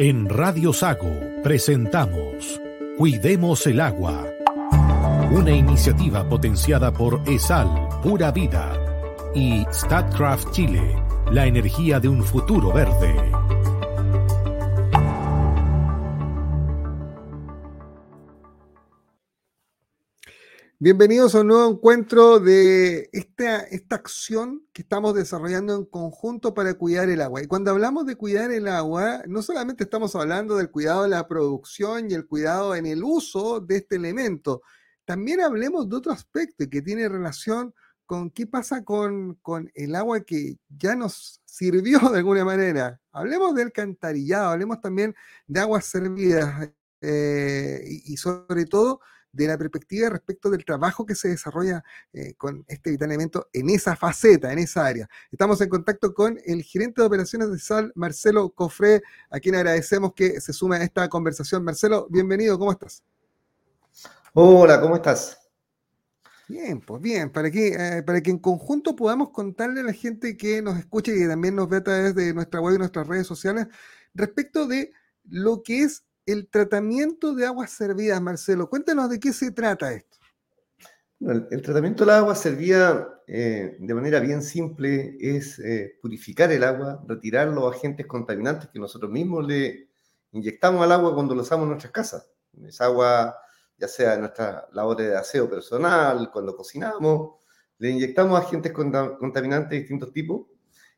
En Radio Sago presentamos Cuidemos el agua, una iniciativa potenciada por ESAL, Pura Vida, y StatCraft Chile, la energía de un futuro verde. Bienvenidos a un nuevo encuentro de esta, esta acción que estamos desarrollando en conjunto para cuidar el agua. Y cuando hablamos de cuidar el agua, no solamente estamos hablando del cuidado de la producción y el cuidado en el uso de este elemento, también hablemos de otro aspecto que tiene relación con qué pasa con, con el agua que ya nos sirvió de alguna manera. Hablemos del cantarillado, hablemos también de aguas servidas eh, y sobre todo de la perspectiva respecto del trabajo que se desarrolla eh, con este vital elemento en esa faceta, en esa área. Estamos en contacto con el gerente de operaciones de SAL, Marcelo Cofré, a quien agradecemos que se sume a esta conversación. Marcelo, bienvenido, ¿cómo estás? Hola, ¿cómo estás? Bien, pues bien, para que, eh, para que en conjunto podamos contarle a la gente que nos escucha y que también nos ve a través de nuestra web y nuestras redes sociales respecto de lo que es el tratamiento de aguas servidas, Marcelo. Cuéntanos de qué se trata esto. el, tratamiento del agua servida eh, de manera bien simple es eh, purificar el agua, retirar los agentes contaminantes que nosotros mismos le inyectamos al agua cuando lo usamos en nuestras casas. Es agua, ya sea en nuestra labor de aseo personal, cuando cocinamos, le inyectamos agentes contaminantes de distintos tipos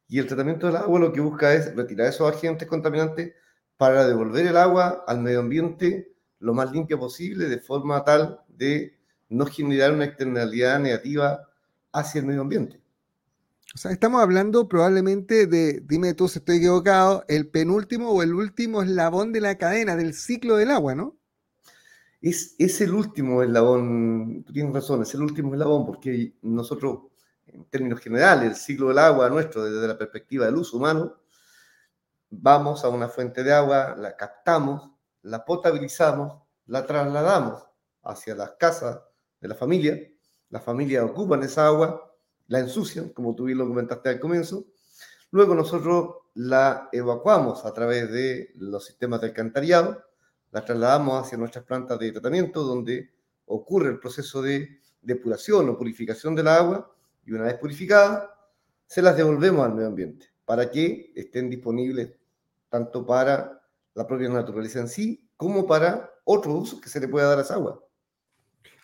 y el tratamiento del agua lo que busca es retirar esos agentes contaminantes para devolver el agua al medio ambiente lo más limpia posible, de forma tal de no generar una externalidad negativa hacia el medio ambiente. O sea, estamos hablando probablemente de, dime tú si estoy equivocado, el penúltimo o el último eslabón de la cadena, del ciclo del agua, ¿no? Es, es el último eslabón, tú tienes razón, es el último eslabón, porque nosotros, en términos generales, el ciclo del agua nuestro, desde la perspectiva del uso humano, vamos a una fuente de agua, la captamos, la potabilizamos, la trasladamos hacia las casas de la familia, la familia ocupan esa agua, la ensucian, como tú bien lo comentaste al comienzo, luego nosotros la evacuamos a través de los sistemas de alcantarillado, la trasladamos hacia nuestras plantas de tratamiento, donde ocurre el proceso de depuración o purificación del agua, y una vez purificada, se las devolvemos al medio ambiente para que estén disponibles tanto para la propia naturaleza en sí como para otros usos que se le pueda dar a esa agua.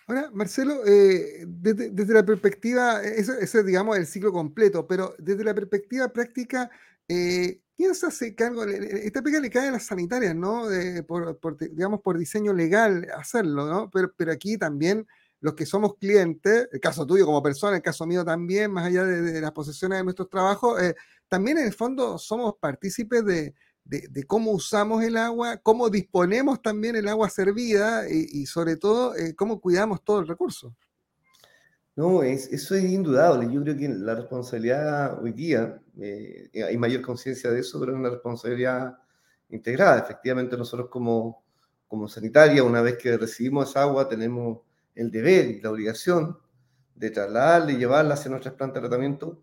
Ahora, Marcelo, eh, desde, la perspectiva, ese, es, digamos el ciclo completo, pero desde la perspectiva práctica, eh, ¿quién se? Esta pega le cae a las sanitarias, ¿no? por, digamos, por diseño legal hacerlo, ¿no? Pero, pero aquí también los que somos clientes, el caso tuyo como persona, el caso mío también, más allá de, las posesiones de nuestros trabajos, eh, también en el fondo somos partícipes de, de, cómo usamos el agua, cómo disponemos también el agua servida y, sobre todo eh, cómo cuidamos todo el recurso. No, es, eso es indudable. Yo creo que la responsabilidad hoy día, eh, hay mayor conciencia de eso, pero es una responsabilidad integrada. Efectivamente, nosotros como, como sanitaria, una vez que recibimos esa agua, tenemos el deber y la obligación de trasladarla y llevarla hacia nuestras plantas de tratamiento,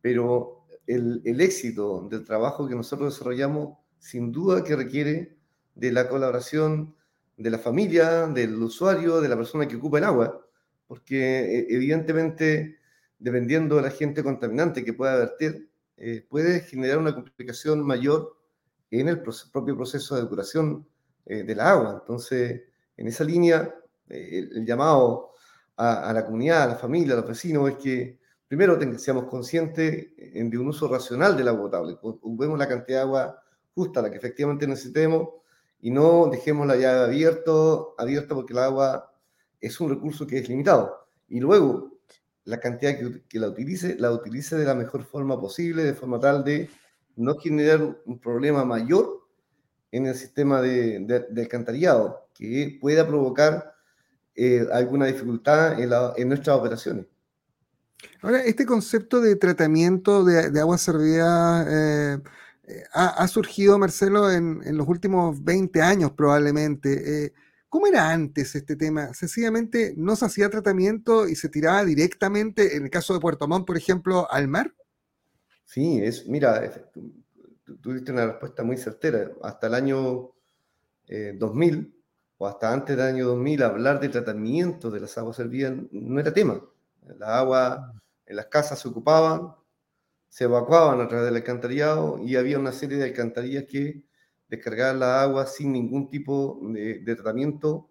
pero el, éxito del trabajo que nosotros desarrollamos sin duda que requiere de la colaboración de la familia, del usuario, de la persona que ocupa el agua, porque eh, evidentemente, dependiendo del agente contaminante que pueda verter, eh, puede generar una complicación mayor en el propio proceso de depuración eh, de la agua. Entonces, en esa línea, el, llamado a, la comunidad, a la familia, a los vecinos, es que primero seamos conscientes de un uso racional del agua potable, ocupemos la cantidad de agua justa, la que efectivamente necesitemos, y no dejemos la llave abierto, abierta porque el agua es un recurso que es limitado. Y luego, la cantidad que, la utilice, la utilice de la mejor forma posible, de forma tal de no generar un problema mayor en el sistema de, de, alcantarillado, que pueda provocar eh, alguna dificultad en, en, nuestras operaciones. Ahora, este concepto de tratamiento de, agua servida eh, ha, surgido, Marcelo, en, los últimos 20 años probablemente. Eh, ¿Cómo era antes este tema? ¿Sencillamente no se hacía tratamiento y se tiraba directamente, en el caso de Puerto Montt, por ejemplo, al mar? Sí, es, mira, tuviste una respuesta muy certera. Hasta el año 2000 eh, o hasta antes del año 2000, hablar de tratamiento de las aguas servidas no era tema. Las aguas en las casas se ocupaban, se evacuaban a través del alcantarillado y había una serie de alcantarillas que descargaban la agua sin ningún tipo de, tratamiento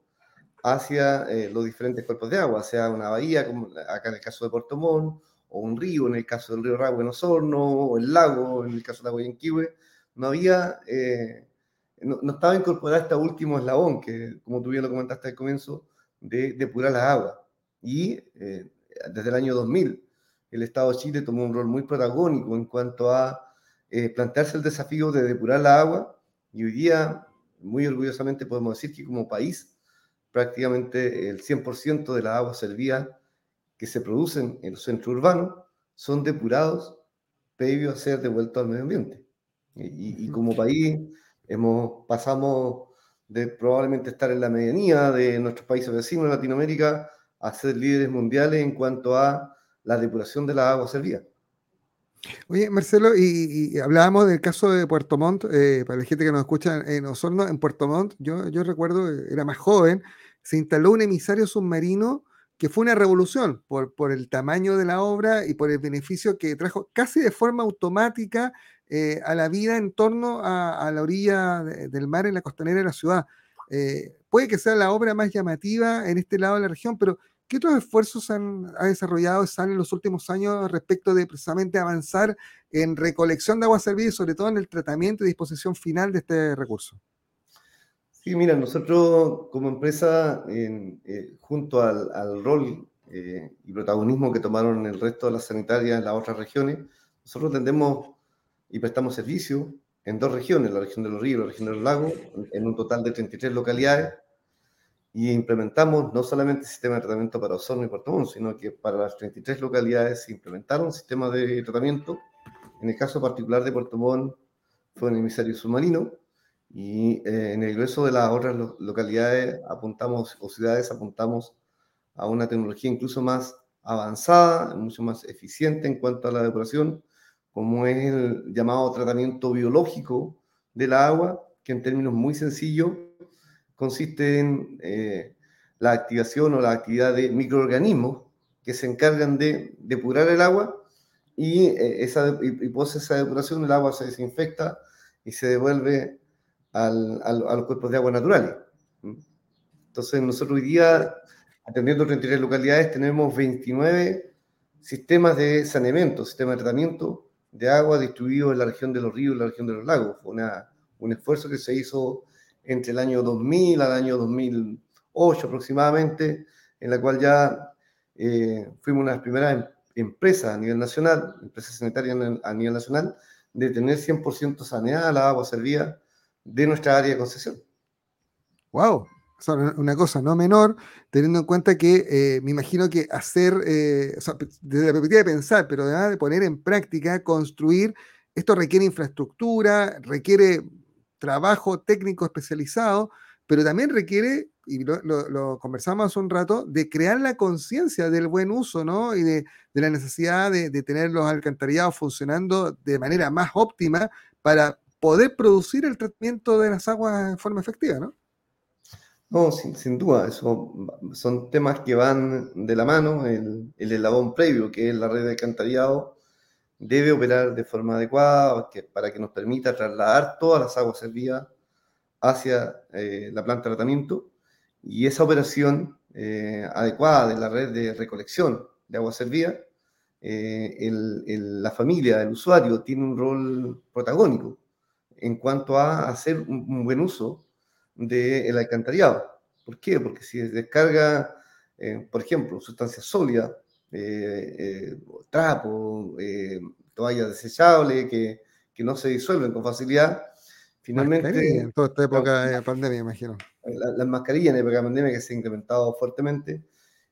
hacia eh, los diferentes cuerpos de agua, sea una bahía, como acá en el caso de Puerto Montt, o un río, en el caso del río Ragua en Osorno, o el lago, en el caso de en Yanquihue, no había, eh, no, estaba incorporada este último eslabón, que como tú bien lo comentaste al comienzo, de depurar las aguas. Y eh, desde el año 2000, el Estado de Chile tomó un rol muy protagónico en cuanto a eh, plantearse el desafío de depurar la agua, y hoy día, muy orgullosamente podemos decir que como país, prácticamente el 100% de la agua servía que se producen en los centros urbanos son depurados previo a ser devueltos al medio ambiente. Y, como país hemos, pasamos de probablemente estar en la medianía de nuestros países vecinos en Latinoamérica a ser líderes mundiales en cuanto a la depuración de la agua servida. Oye, Marcelo, y, hablábamos del caso de Puerto Montt, eh, para la gente que nos escucha en Osorno, en Puerto Montt, yo, yo recuerdo, era más joven, se instaló un emisario submarino que fue una revolución por, el tamaño de la obra y por el beneficio que trajo casi de forma automática eh, a la vida en torno a, la orilla del mar en la costanera de la ciudad. Eh, puede que sea la obra más llamativa en este lado de la región, pero ¿qué otros esfuerzos han, ha desarrollado SAN en los últimos años respecto de precisamente avanzar en recolección de agua servida y sobre todo en el tratamiento y disposición final de este recurso? Sí, mira, nosotros como empresa, eh, junto al, rol eh, y protagonismo que tomaron el resto de las sanitarias en las otras regiones, nosotros tendemos y prestamos servicio en dos regiones, la región de los ríos y la región de los lagos, en un total de 33 localidades, y implementamos no solamente el sistema de tratamiento para Osorno y Puerto Montt, sino que para las 33 localidades se implementaron sistemas de tratamiento. En el caso particular de Puerto Montt fue un emisario submarino, y eh, en el grueso de las otras localidades apuntamos, o ciudades apuntamos a una tecnología incluso más avanzada, mucho más eficiente en cuanto a la depuración, como es el llamado tratamiento biológico del agua, que en términos muy sencillos consiste en eh, la activación o la actividad de microorganismos que se encargan de depurar el agua y, eh, esa, y, y esa depuración el agua se desinfecta y se devuelve al, a los cuerpos de agua naturales. Entonces, nosotros hoy día, atendiendo 33 localidades, tenemos 29 sistemas de saneamiento, sistemas de tratamiento de agua distribuidos en la región de los ríos y la región de los lagos. Fue una, un esfuerzo que se hizo entre el año 2000 al año 2008 aproximadamente, en la cual ya eh, fuimos una de las primeras em, empresas a nivel nacional, empresas sanitarias a nivel nacional, de tener 100% saneada la agua servida de nuestra área de concesión. ¡Wow! una cosa no menor, teniendo en cuenta que eh, me imagino que hacer, eh, desde la perspectiva de pensar, pero además de poner en práctica, construir, esto requiere infraestructura, requiere trabajo técnico especializado, pero también requiere, y lo, conversamos hace un rato, de crear la conciencia del buen uso, ¿no? Y de, la necesidad de, tener los alcantarillados funcionando de manera más óptima para poder producir el tratamiento de las aguas en forma efectiva, ¿no? No, sin, duda, eso son temas que van de la mano. El, el eslabón previo, que es la red de alcantarillado, debe operar de forma adecuada para que nos permita trasladar todas las aguas servidas hacia eh, la planta de tratamiento y esa operación eh, adecuada de la red de recolección de agua servida, eh, la familia, del usuario, tiene un rol protagónico en cuanto a hacer un, buen uso del alcantarillado. ¿Por qué? Porque si descarga, eh, por ejemplo, sustancias sólidas, eh, eh, trapo, toallas desechables que, que, no se disuelven con facilidad, finalmente... en toda esta época de pandemia, imagino. Las mascarillas en época de pandemia que se han incrementado fuertemente.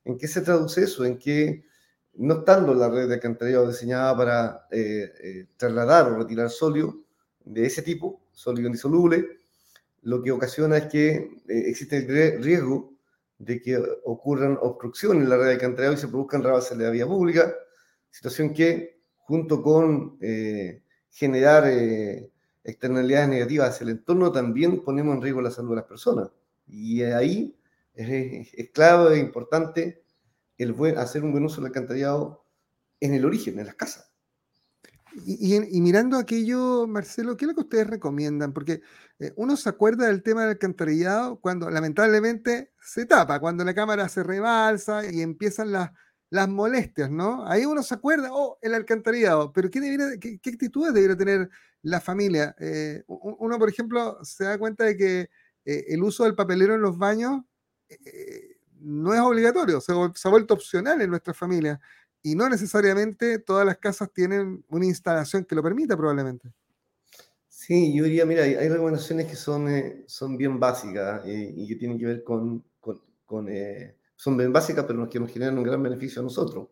¿En qué se traduce eso? En que no estando la red de alcantarillado diseñada para trasladar o retirar sólido, de ese tipo, sólido indisoluble, lo que ocasiona es que eh, existe el riesgo de que ocurran obstrucciones en la red de alcantarillado y se produzcan rebases de la vía pública, situación que, junto con eh, generar eh, externalidades negativas hacia el entorno, también ponemos en riesgo la salud de las personas. Y ahí es, es clave e importante el buen, hacer un buen uso del alcantarillado en el origen, en las casas. Y, mirando aquello, Marcelo, ¿qué es lo que ustedes recomiendan? Porque eh, uno se acuerda del tema del alcantarillado cuando lamentablemente se tapa, cuando la cámara se rebalsa y empiezan las, las molestias, ¿no? Ahí uno se acuerda, oh, el alcantarillado, pero ¿qué, qué, actitudes debería tener la familia? Eh, uno, por ejemplo, se da cuenta de que eh, el uso del papelero en los baños no es obligatorio, se, se ha vuelto opcional en nuestra familia y no necesariamente todas las casas tienen una instalación que lo permita probablemente. Sí, yo diría, mira, hay, recomendaciones que son, eh, son bien básicas eh, y que tienen que ver con, con, eh, son bien básicas, pero que nos generan un gran beneficio a nosotros.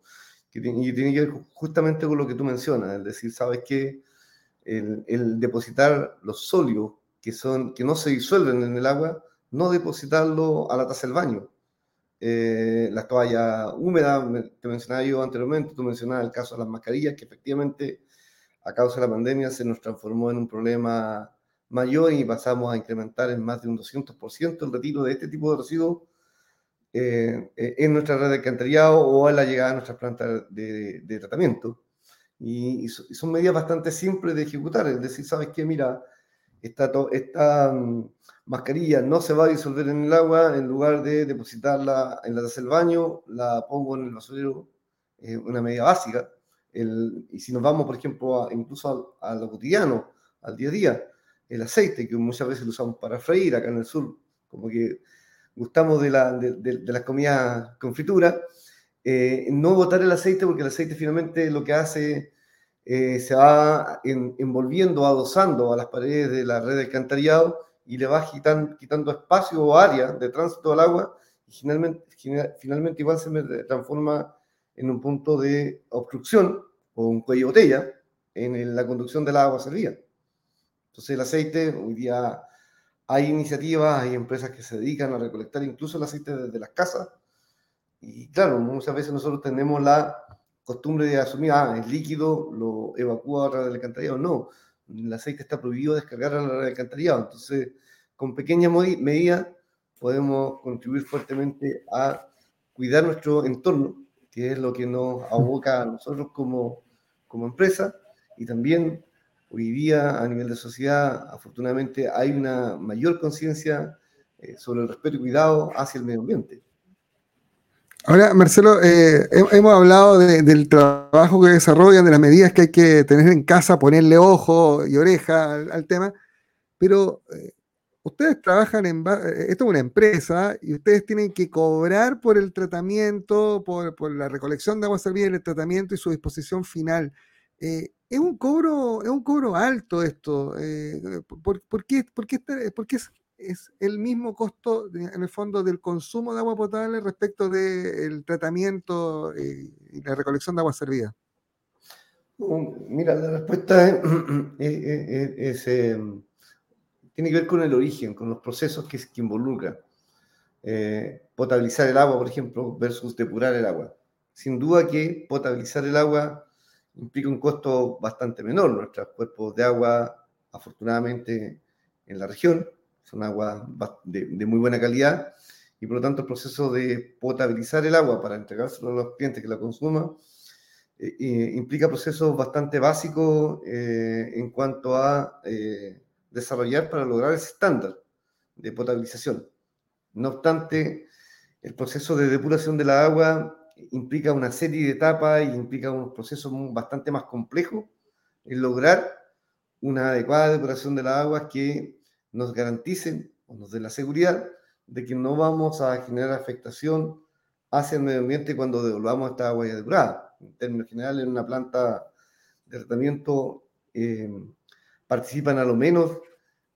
Que y tiene que ver justamente con lo que tú mencionas, es decir, sabes que el, el, depositar los sólidos que, son, que no se disuelven en el agua, no depositarlo a la taza del baño eh, las toallas húmedas, te mencionaba yo anteriormente, tú mencionabas el caso de las mascarillas, que efectivamente a causa de la pandemia se nos transformó en un problema mayor y pasamos a incrementar en más de un 200% el retiro de este tipo de residuos eh, eh, en nuestra red de alcantarillado o a la llegada a nuestras plantas de, tratamiento. Y, son medidas bastante simples de ejecutar, es decir, ¿sabes qué? Mira, esta, esta mm, mascarilla no se va a disolver en el agua, en lugar de depositarla en la taza del baño, la pongo en el basurero, eh, una medida básica. El, y si nos vamos, por ejemplo, incluso a, lo cotidiano, al día a día, el aceite, que muchas veces lo usamos para freír acá en el sur, como que gustamos de, la, de, de, las comidas con fritura, eh, no botar el aceite porque el aceite finalmente lo que hace eh, se va envolviendo, adosando a las paredes de la red de alcantarillado y le va quitando espacio o área de tránsito al agua y finalmente, finalmente igual se transforma en un punto de obstrucción o un cuello de botella en la conducción del agua servida. Entonces el aceite, hoy día hay iniciativas, hay empresas que se dedican a recolectar incluso el aceite desde las casas y claro, muchas veces nosotros tenemos la costumbre de asumir, ah, es líquido, lo evacúa a del alcantarillado. No, el aceite está prohibido descargar a la alcantarillado. Entonces, con pequeñas medidas podemos contribuir fuertemente a cuidar nuestro entorno, que es lo que nos aboca a nosotros como, como empresa, y también hoy día a nivel de sociedad, afortunadamente, hay una mayor conciencia eh, sobre el respeto y cuidado hacia el medio ambiente. Ahora, Marcelo, eh, hemos hablado del trabajo que desarrollan, de las medidas que hay que tener en casa, ponerle ojo y oreja al, tema, pero eh, ustedes trabajan en, eh, esto es una empresa y ustedes tienen que cobrar por el tratamiento, por, la recolección de agua servida el tratamiento y su disposición final. es un cobro, es un cobro alto esto. ¿por, qué, por, qué, por, qué, es el mismo costo, en el fondo, del consumo de agua potable respecto del tratamiento eh, y la recolección de agua servida? Mira, la respuesta es, em, tiene que ver con el origen, con los procesos que, que involucra. Eh, potabilizar el agua, por ejemplo, versus depurar el agua. Sin duda que potabilizar el agua implica un costo bastante menor. Nuestros cuerpos de agua, afortunadamente, en la región, son aguas de, muy buena calidad y por lo tanto el proceso de potabilizar el agua para entregárselo a los clientes que la consuman eh, eh, implica procesos bastante básicos eh, en cuanto a desarrollar para lograr ese estándar de potabilización. No obstante, el proceso de depuración de la agua implica una serie de etapas y implica unos procesos bastante más complejos en lograr una adecuada depuración de las aguas que nos garanticen o nos den la seguridad de que no vamos a generar afectación hacia el medio ambiente cuando devolvamos esta agua ya depurada. En términos generales, en una planta de tratamiento eh, participan a lo menos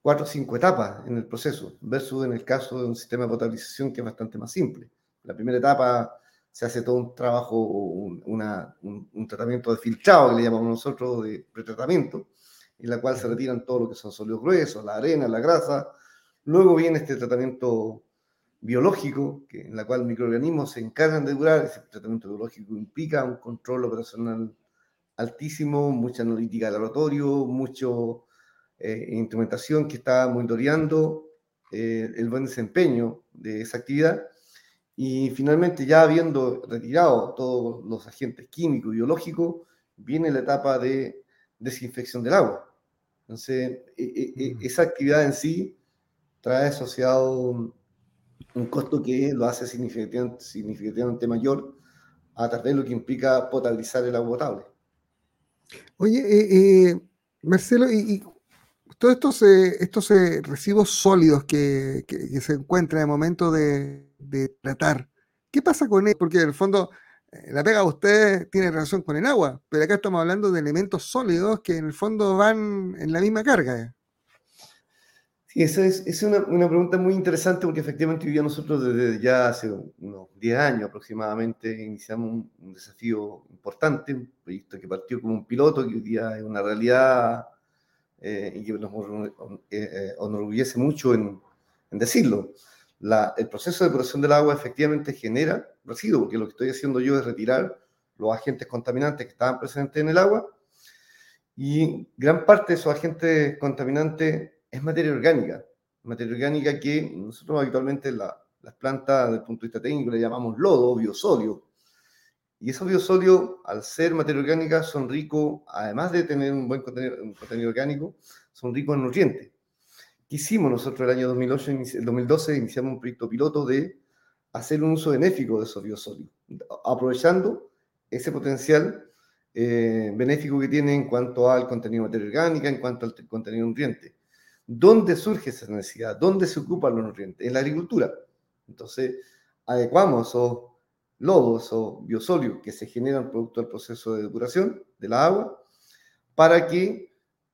cuatro o cinco etapas en el proceso, versus en el caso de un sistema de potabilización que es bastante más simple. La primera etapa se hace todo un trabajo, un, un tratamiento de filtrado, que le llamamos nosotros, de pretratamiento, en la cual se retiran todo lo que son sólidos gruesos, la arena, la grasa. Luego viene este tratamiento biológico, que, en la cual microorganismos se encargan de durar. Ese tratamiento biológico implica un control operacional altísimo, mucha analítica de laboratorio, mucho eh, instrumentación que está monitoreando eh, el buen desempeño de esa actividad. Y finalmente, ya habiendo retirado todos los agentes químicos y biológicos, viene la etapa de desinfección del agua. Entonces, e, e, e, mm. esa actividad en sí trae asociado un, costo que lo hace significativamente, significativamente mayor a través de lo que implica potabilizar el agua potable. Oye, eh, eh, Marcelo, y, todos estos, estos eh, residuos sólidos que, se encuentran en el momento de, tratar, ¿qué pasa con ellos? Porque en el fondo la pega de ustedes tiene relación con el agua, pero acá estamos hablando de elementos sólidos que en el fondo van en la misma carga. Sí, esa es, una, pregunta muy interesante porque efectivamente hoy día nosotros desde ya hace unos 10 años aproximadamente iniciamos un, desafío importante, un proyecto que partió como un piloto, que hoy día es una realidad eh, y que nos eh, enorgullece mucho en, decirlo. El proceso de depuración del agua efectivamente genera residuos, porque lo que estoy haciendo yo es retirar los agentes contaminantes que estaban presentes en el agua y gran parte de esos agentes contaminantes es materia orgánica, materia orgánica que nosotros habitualmente la, las plantas, desde el punto de vista técnico, le llamamos lodo, biosóleo. Y esos biosóleos, al ser materia orgánica, son ricos, además de tener un buen contenido, un contenido orgánico, son ricos en nutrientes. ¿Qué hicimos nosotros el año 2008, el 2012? Iniciamos un proyecto piloto de hacer un uso benéfico de esos biosóleos, aprovechando ese potencial eh, benéfico que tiene en cuanto al contenido de materia orgánica, en cuanto al contenido de nutrientes. ¿Dónde surge esa necesidad? ¿Dónde se ocupan los nutrientes? En la agricultura. Entonces, adecuamos esos lodos o biosóleos que se generan producto del proceso de depuración de la agua para que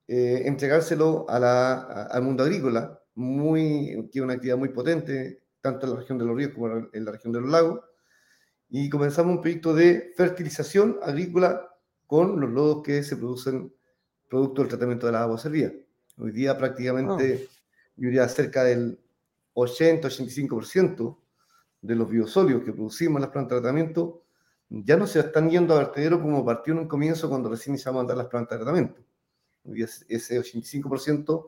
eh, entregárselo al mundo agrícola, muy, que es una actividad muy potente, tanto en la región de los ríos como en la región de los lagos. Y comenzamos un proyecto de fertilización agrícola con los lodos que se producen producto del tratamiento de la agua servida. Hoy día prácticamente, oh. yo diría cerca del 80-85% de los biosóleos que producimos en las plantas de tratamiento ya no se están yendo a vertedero como partió en un comienzo cuando recién iniciamos a andar las plantas de tratamiento. Día ese 85%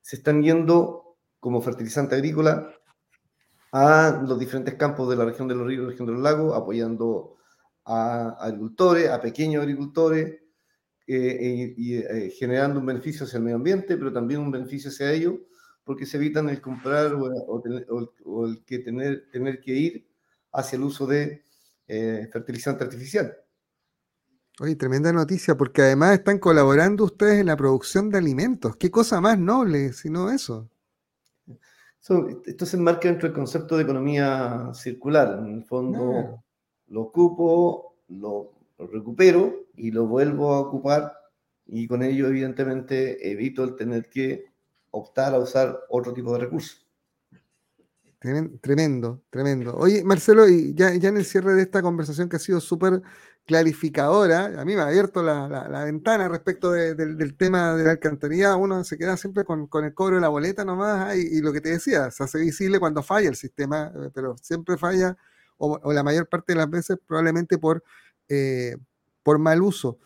se están yendo como fertilizante agrícola a los diferentes campos de la región de los ríos y región de los lagos, apoyando a agricultores, a pequeños agricultores, eh, y eh, generando un beneficio hacia el medio ambiente, pero también un beneficio hacia ellos, porque se evitan el comprar o, el que tener, que ir hacia el uso de eh, fertilizante artificial. Oye, tremenda noticia, porque además están colaborando ustedes en la producción de alimentos. ¿Qué cosa más noble, sino eso? esto se enmarca dentro del concepto de economía circular. En el fondo, lo ocupo, lo lo recupero y lo vuelvo a ocupar y con ello evidentemente evito el tener que optar a usar otro tipo de recursos. Tremendo, tremendo. Oye, Marcelo, y ya, ya en el cierre de esta conversación que ha sido súper clarificadora, a mí me ha abierto la, la, ventana respecto del tema de la alcantarilla, uno se queda siempre con, con el cobro de la boleta nomás, y, lo que te decía, se hace visible cuando falla el sistema, eh, pero siempre falla, o, o la mayor parte de las veces probablemente por eh, por mal uso.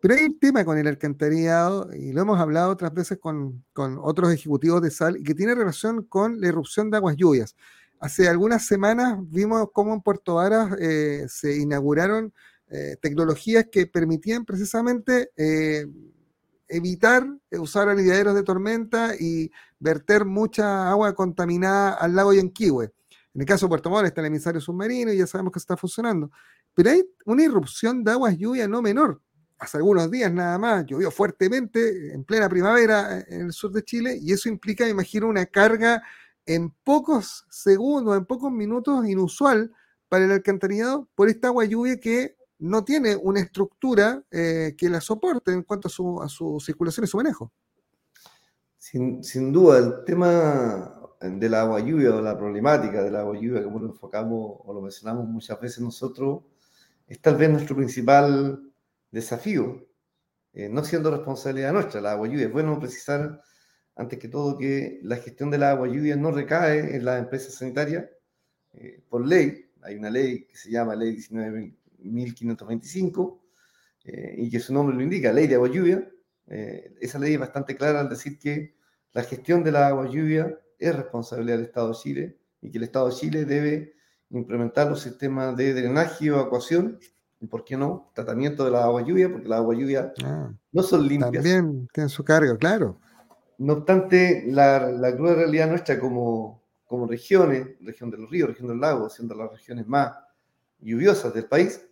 Pero hay un tema con el alcantarillado, y lo hemos hablado otras veces con, otros ejecutivos de sal, y que tiene relación con la erupción de aguas lluvias. Hace algunas semanas vimos cómo en Puerto Varas eh, se inauguraron eh, tecnologías que permitían precisamente evitar usar aliviaderos de tormenta y verter mucha agua contaminada al lago Yanquihue. En el caso de Puerto Montt está el emisario submarino y ya sabemos que está funcionando. Pero hay una irrupción de aguas lluvia no menor. Hace algunos días nada más llovió fuertemente en plena primavera eh, en el sur de Chile y eso implica, me imagino, una carga en pocos segundos, en pocos minutos inusual para el alcantarillado por esta agua lluvia que no tiene una estructura eh, que la soporte en cuanto a su, circulación y su manejo. Sin, sin, duda, el tema del agua lluvia o la problemática del agua lluvia, como lo enfocamos o lo mencionamos muchas veces nosotros, es tal vez nuestro principal desafío, eh, no siendo responsabilidad nuestra, la agua lluvia. Es bueno precisar, antes que todo, que la gestión del agua lluvia no recae en la empresa sanitaria eh, por ley. Hay una ley que se llama Ley 19.525 eh, y que su nombre lo indica, Ley de Agua Lluvia, eh, esa ley es bastante clara al decir que la gestión de la agua lluvia es responsabilidad del Estado de Chile y que el Estado de Chile debe implementar los sistemas de drenaje y evacuación, y por qué no, tratamiento de la agua lluvia, porque la agua lluvia ah, no son limpias. También tiene su cargo, claro. No obstante, la, la cruda realidad nuestra como, como regiones, región de los ríos, región del lago, siendo las regiones más lluviosas del país,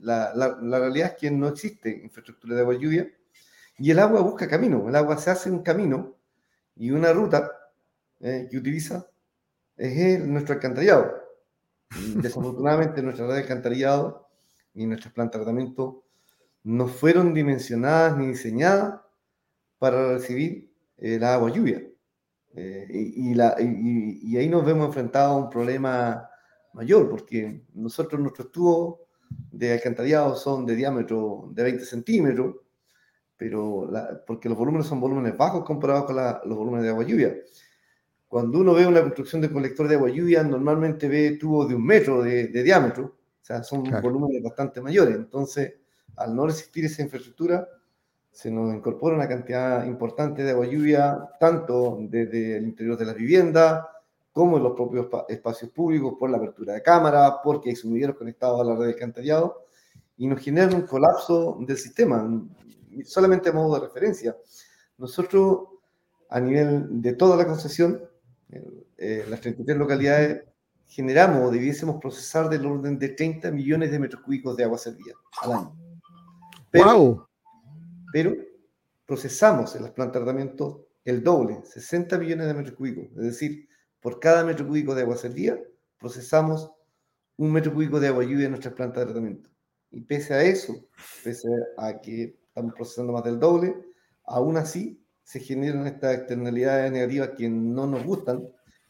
la, la, la, realidad es que no existe infraestructura de agua lluvia y el agua busca camino, el agua se hace un camino y una ruta eh, que utiliza es nuestro alcantarillado. Desafortunadamente nuestra red de alcantarillado y nuestras plantas de tratamiento no fueron dimensionadas ni diseñadas para recibir el agua lluvia. Eh, y, la, y, ahí nos vemos enfrentados a un problema mayor, porque nosotros nuestros tubos de alcantarillado son de diámetro de 20 centímetros, pero porque los volúmenes son volúmenes bajos comparados con los volúmenes de agua lluvia. Cuando uno ve una construcción de colector de agua lluvia, normalmente ve tubos de un metro de, diámetro, o sea, son volúmenes bastante mayores. Entonces, al no resistir esa infraestructura, se nos incorpora una cantidad importante de agua lluvia, tanto desde el interior de la vivienda, como en los propios espacios públicos, por la apertura de cámaras, porque hay sumideros conectados a la red de alcantarillado, y nos genera un colapso del sistema, solamente a modo de referencia. Nosotros, a nivel de toda la concesión, eh, las 33 localidades, generamos o debiésemos procesar del orden de 30 millones de metros cúbicos de agua servida al año. Pero, pero procesamos en las plantas de tratamiento el doble, 60 millones de metros cúbicos. Es decir, por cada metro cúbico de agua servida, procesamos un metro cúbico de agua lluvia en nuestras plantas de tratamiento. Y pese a eso, pese a que estamos procesando más del doble, aún así se generan estas externalidades negativas que no nos gustan,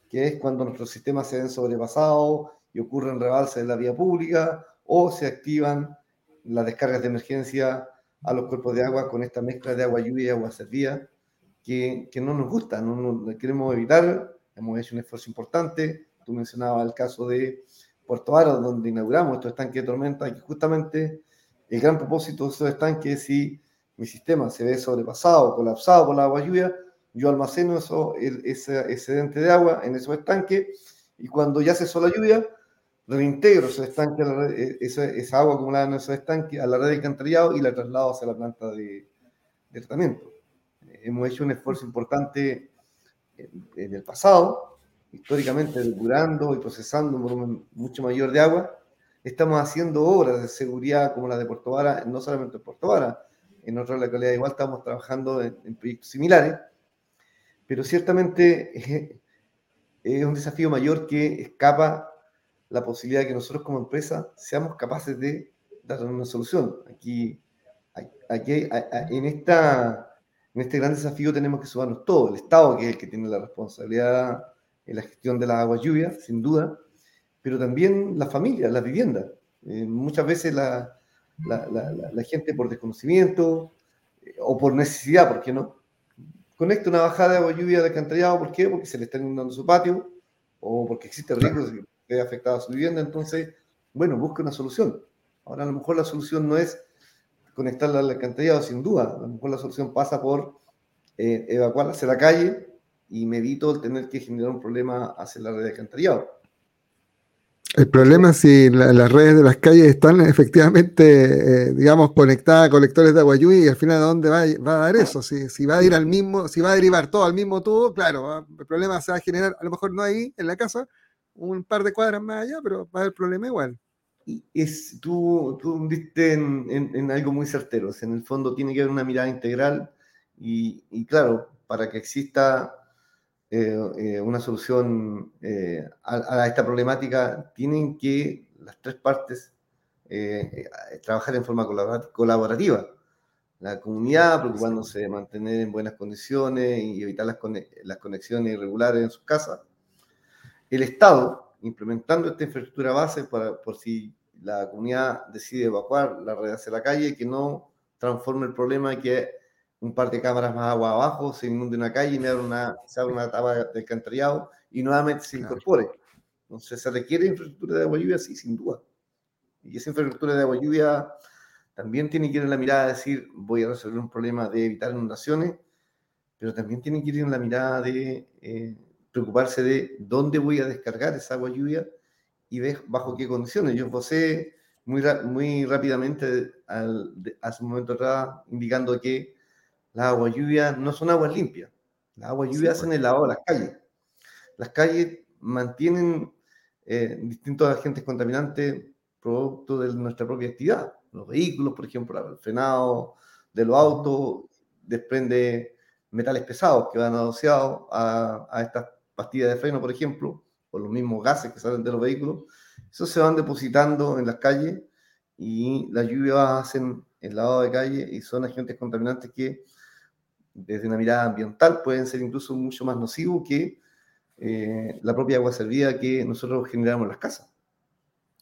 que es cuando nuestros sistemas se ven sobrepasados y ocurren rebalses en la vía pública o se activan las descargas de emergencia a los cuerpos de agua con esta mezcla de agua lluvia y agua servida que, que no nos gusta, no, no queremos evitar hemos hecho un esfuerzo importante. Tú mencionabas el caso de Puerto Vara, donde inauguramos estos estanques de tormenta, que justamente el gran propósito de esos estanques es si mi sistema se ve sobrepasado, colapsado por la agua lluvia, yo almaceno eso, ese excedente de agua en esos estanques y cuando ya cesó la lluvia, reintegro ese estanque, e, esa, esa, agua acumulada en esos estanques a la red de alcantarillado y la traslado hacia la planta de, de tratamiento. Hemos hecho un esfuerzo importante en el pasado, históricamente depurando y procesando un volumen mucho mayor de agua, estamos haciendo obras de seguridad como la de Puerto Vara, no solamente en Puerto Vara, en otras localidades igual estamos trabajando en, proyectos similares, pero ciertamente es un desafío mayor que escapa la posibilidad de que nosotros como empresa seamos capaces de dar una solución. Aquí, aquí en esta en este gran desafío tenemos que sumarnos todos, el Estado, que es el que tiene la responsabilidad en la gestión de las aguas lluvias, sin duda, pero también las familias, las viviendas. Eh, muchas veces la, la, la, gente por desconocimiento eh, o por necesidad, ¿por qué no? Conecta una bajada de agua lluvia de alcantarillado, ¿por qué? Porque se le está inundando su patio o porque existe riesgo de que esté afectada su vivienda. Entonces, bueno, busca una solución. Ahora, a lo mejor la solución no es conectarla al alcantarillado, sin duda. A lo mejor la solución pasa por eh, evacuarla hacia la calle y me el tener que generar un problema hacia la red de alcantarillado. El problema es si las redes de las calles están efectivamente, eh, digamos, conectadas a colectores de agua y al final a dónde va, va, a dar eso. Si, si, va a ir al mismo, si va a derivar todo al mismo tubo, claro, el problema se va a generar, a lo mejor no ahí, en la casa, un par de cuadras más allá, pero va a haber problema igual es, tú, tú diste en, algo muy certero. en el fondo tiene que haber una mirada integral y, claro, para que exista eh, eh, una solución eh, a, esta problemática, tienen que las tres partes trabajar en forma colaborativa. La comunidad preocupándose de mantener en buenas condiciones y evitar las, las conexiones irregulares en sus casas. El Estado, implementando esta infraestructura base para, por si la comunidad decide evacuar la red hacia la calle, que no transforme el problema que un par de cámaras más agua abajo se inunde una calle y una, se abra una tapa de alcantarillado y nuevamente se incorpore. Entonces, ¿se requiere infraestructura de agua lluvia? Sí, sin duda. Y esa infraestructura de agua lluvia también tiene que ir en la mirada de decir, voy a resolver un problema de evitar inundaciones, pero también tiene que ir en la mirada de eh, preocuparse de dónde voy a descargar esa agua lluvia y bajo qué condiciones. Yo posee muy, muy rápidamente al, hace un momento atrás indicando que las aguas lluvias no son aguas limpias. Las aguas lluvias hacen pues. el lavado de las calles. Las calles mantienen eh, distintos agentes contaminantes producto de nuestra propia actividad. Los vehículos, por ejemplo, el frenado de los autos desprende metales pesados que van asociados a, a estas pastillas de freno, por ejemplo, o los mismos gases que salen de los vehículos. Esos se van depositando en las calles y las lluvias hacen el lavado de calle y son agentes contaminantes que desde una mirada ambiental pueden ser incluso mucho más nocivos que eh, la propia agua servida que nosotros generamos en las casas.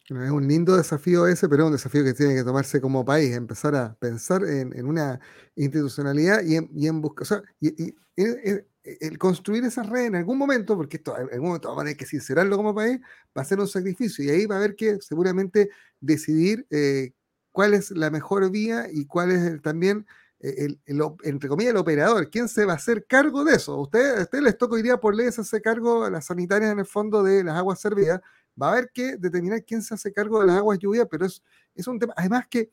Es un lindo desafío ese, pero es un desafío que tiene que tomarse como país, empezar a pensar en, una institucionalidad y en, buscar, o sea, y, el construir esa red en algún momento, porque esto en algún momento vamos a tener que sincerarlo como país, va a ser un sacrificio y ahí va a haber que seguramente decidir eh, cuál es la mejor vía y cuál es también el, entre comillas, el operador, ¿quién se va a hacer cargo de eso? Usted, a usted les toca hoy día por ley hacerse cargo a las sanitarias en el fondo de las aguas servidas, va a haber que determinar quién se hace cargo de las aguas lluvia, pero es, es un tema, además que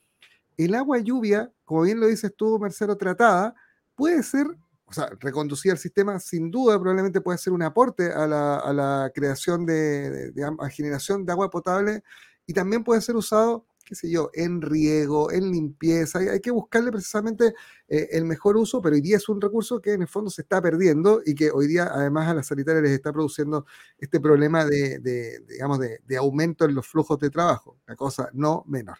el agua lluvia, como bien lo dices tú, Marcelo, tratada, puede ser, o sea, reconducir el sistema, sin duda, probablemente puede ser un aporte a la, a la creación de, generación de agua potable y también puede ser usado qué sé yo, en riego, en limpieza. Hay, que buscarle precisamente eh, el mejor uso, pero hoy día es un recurso que en el fondo se está perdiendo y que hoy día además a las sanitarias les está produciendo este problema de, de digamos, de aumento en los flujos de trabajo, una cosa no menor.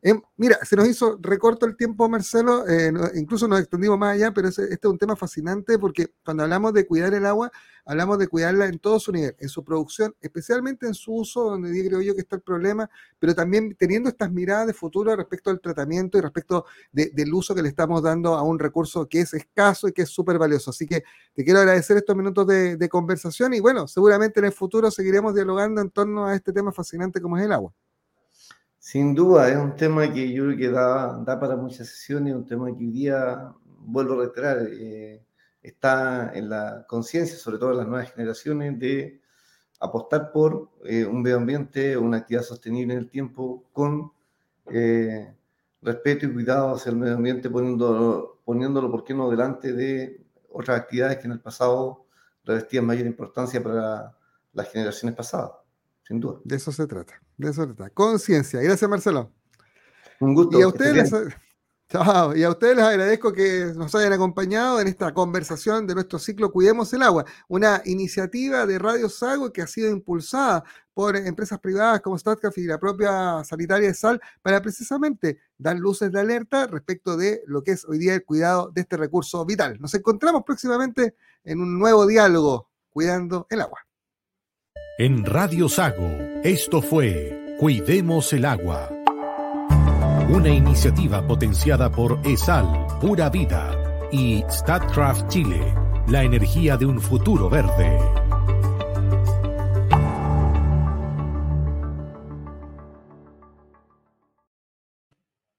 Em, mira, se nos hizo recorto el tiempo, Marcelo, eh, incluso nos extendimos más allá, pero este es un tema fascinante porque cuando hablamos de cuidar el agua, hablamos de cuidarla en todo su nivel, en su producción, especialmente en su uso, donde creo yo que está el problema, pero también teniendo estas miradas de futuro respecto al tratamiento y respecto del uso que le estamos dando a un recurso que es escaso y que es súper valioso. Así que te quiero agradecer estos minutos de, de conversación y bueno, seguramente en el futuro seguiremos dialogando en torno a este tema fascinante como es el agua. Sin duda, es un tema que yo creo que da, da para muchas sesiones, un tema que hoy día, vuelvo a reiterar, eh, está en la conciencia, sobre todo en las nuevas generaciones, de apostar por eh, un medio ambiente, una actividad sostenible en el tiempo, con eh, respeto y cuidado hacia el medio ambiente, poniéndolo, poniéndolo, ¿por qué no?, delante de otras actividades que en el pasado revestían mayor importancia para las generaciones pasadas sin duda. De eso se trata, de eso se trata. Conciencia. Gracias, Marcelo. Un gusto. Y a ustedes les, chao, y a ustedes les agradezco que nos hayan acompañado en esta conversación de nuestro ciclo Cuidemos el Agua, una iniciativa de Radio Sago que ha sido impulsada por empresas privadas como StatCraft y la propia Sanitaria de Sal para precisamente dar luces de alerta respecto de lo que es hoy día el cuidado de este recurso vital. Nos encontramos próximamente en un nuevo diálogo cuidando el agua. En Radio Sago, esto fue Cuidemos el Agua. Una iniciativa potenciada por ESAL, Pura Vida y StatCraft Chile, la energía de un futuro verde.